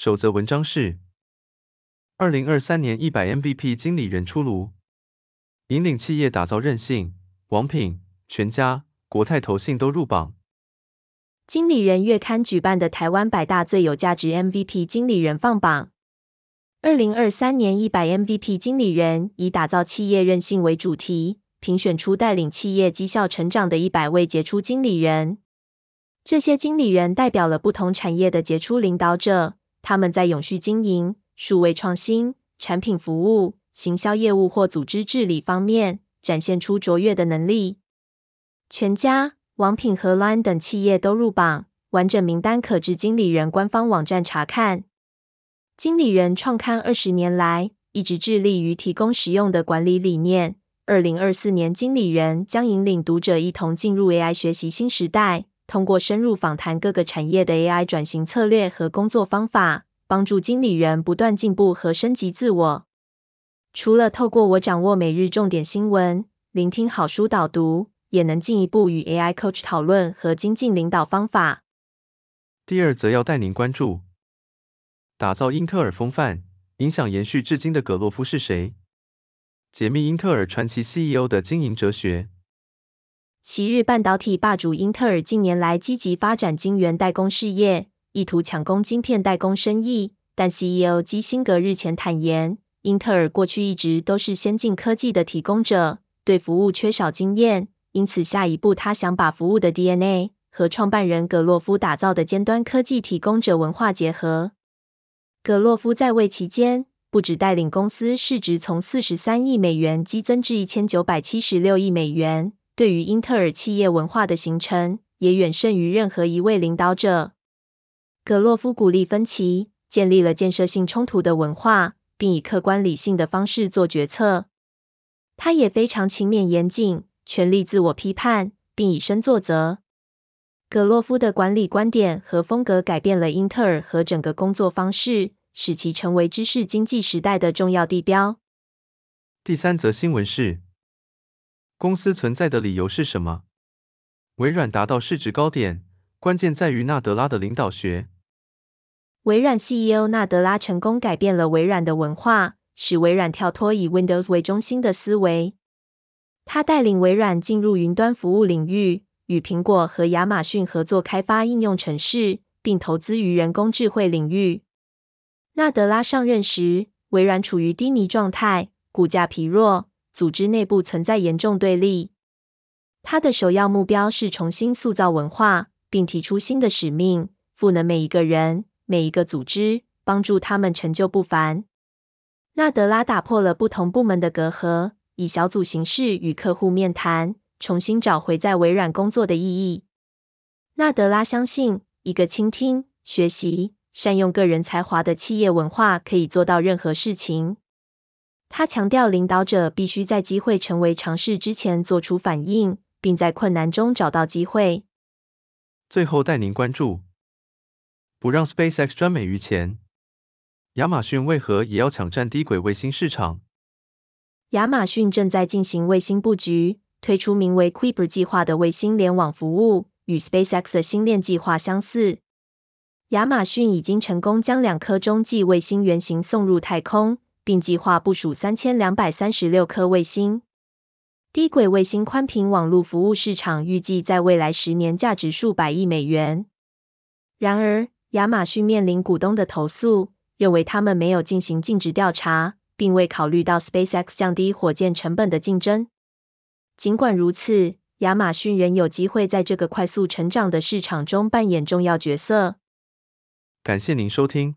首则文章是：二零二三年一百 MVP 经理人出炉，引领企业打造韧性，王品、全家、国泰投信都入榜。经理人月刊举办的台湾百大最有价值 MVP 经理人放榜。二零二三年一百 MVP 经理人以打造企业韧性为主题。评选出带领企业绩效成长的一百位杰出经理人。这些经理人代表了不同产业的杰出领导者，他们在永续经营、数位创新、产品服务、行销业务或组织治理方面展现出卓越的能力。全家、王品和 LINE 等企业都入榜，完整名单可至经理人官方网站查看。经理人创刊二十年来，一直致力于提供实用的管理理念。二零二四年，经理人将引领读者一同进入 AI 学习新时代，通过深入访谈各个产业的 AI 转型策略和工作方法，帮助经理人不断进步和升级自我。除了透过我掌握每日重点新闻，聆听好书导读，也能进一步与 AI Coach 讨论和精进领导方法。第二则要带您关注，打造英特尔风范，影响延续至今的葛洛夫是谁？解密英特尔传奇 CEO 的经营哲学。昔日半导体霸主英特尔近年来积极发展晶圆代工事业，意图抢攻晶片代工生意。但 CEO 基辛格日前坦言，英特尔过去一直都是先进科技的提供者，对服务缺少经验，因此下一步他想把服务的 DNA 和创办人葛洛夫打造的尖端科技提供者文化结合。葛洛夫在位期间，不只带领公司市值从四十三亿美元激增至一千九百七十六亿美元，对于英特尔企业文化的形成，也远胜于任何一位领导者。葛洛夫鼓励分歧，建立了建设性冲突的文化，并以客观理性的方式做决策。他也非常勤勉严谨，全力自我批判，并以身作则。葛洛夫的管理观点和风格改变了英特尔和整个工作方式。使其成为知识经济时代的重要地标。第三则新闻是：公司存在的理由是什么？微软达到市值高点，关键在于纳德拉的领导学。微软 CEO 纳德拉成功改变了微软的文化，使微软跳脱以 Windows 为中心的思维。他带领微软进入云端服务领域，与苹果和亚马逊合作开发应用程式，并投资于人工智慧领域。纳德拉上任时，微软处于低迷状态，股价疲弱，组织内部存在严重对立。他的首要目标是重新塑造文化，并提出新的使命，赋能每一个人、每一个组织，帮助他们成就不凡。纳德拉打破了不同部门的隔阂，以小组形式与客户面谈，重新找回在微软工作的意义。纳德拉相信，一个倾听、学习。善用个人才华的企业文化可以做到任何事情。他强调，领导者必须在机会成为尝试之前做出反应，并在困难中找到机会。最后带您关注，不让 SpaceX 专美于前，亚马逊为何也要抢占低轨卫星市场？亚马逊正在进行卫星布局，推出名为 Kuiper 计划的卫星联网服务，与 SpaceX 的星链计划相似。亚马逊已经成功将两颗中继卫星原型送入太空，并计划部署三千两百三十六颗卫星。低轨卫星宽频网络服务市场预计在未来十年价值数百亿美元。然而，亚马逊面临股东的投诉，认为他们没有进行尽职调查，并未考虑到 SpaceX 降低火箭成本的竞争。尽管如此，亚马逊仍有机会在这个快速成长的市场中扮演重要角色。感谢您收听，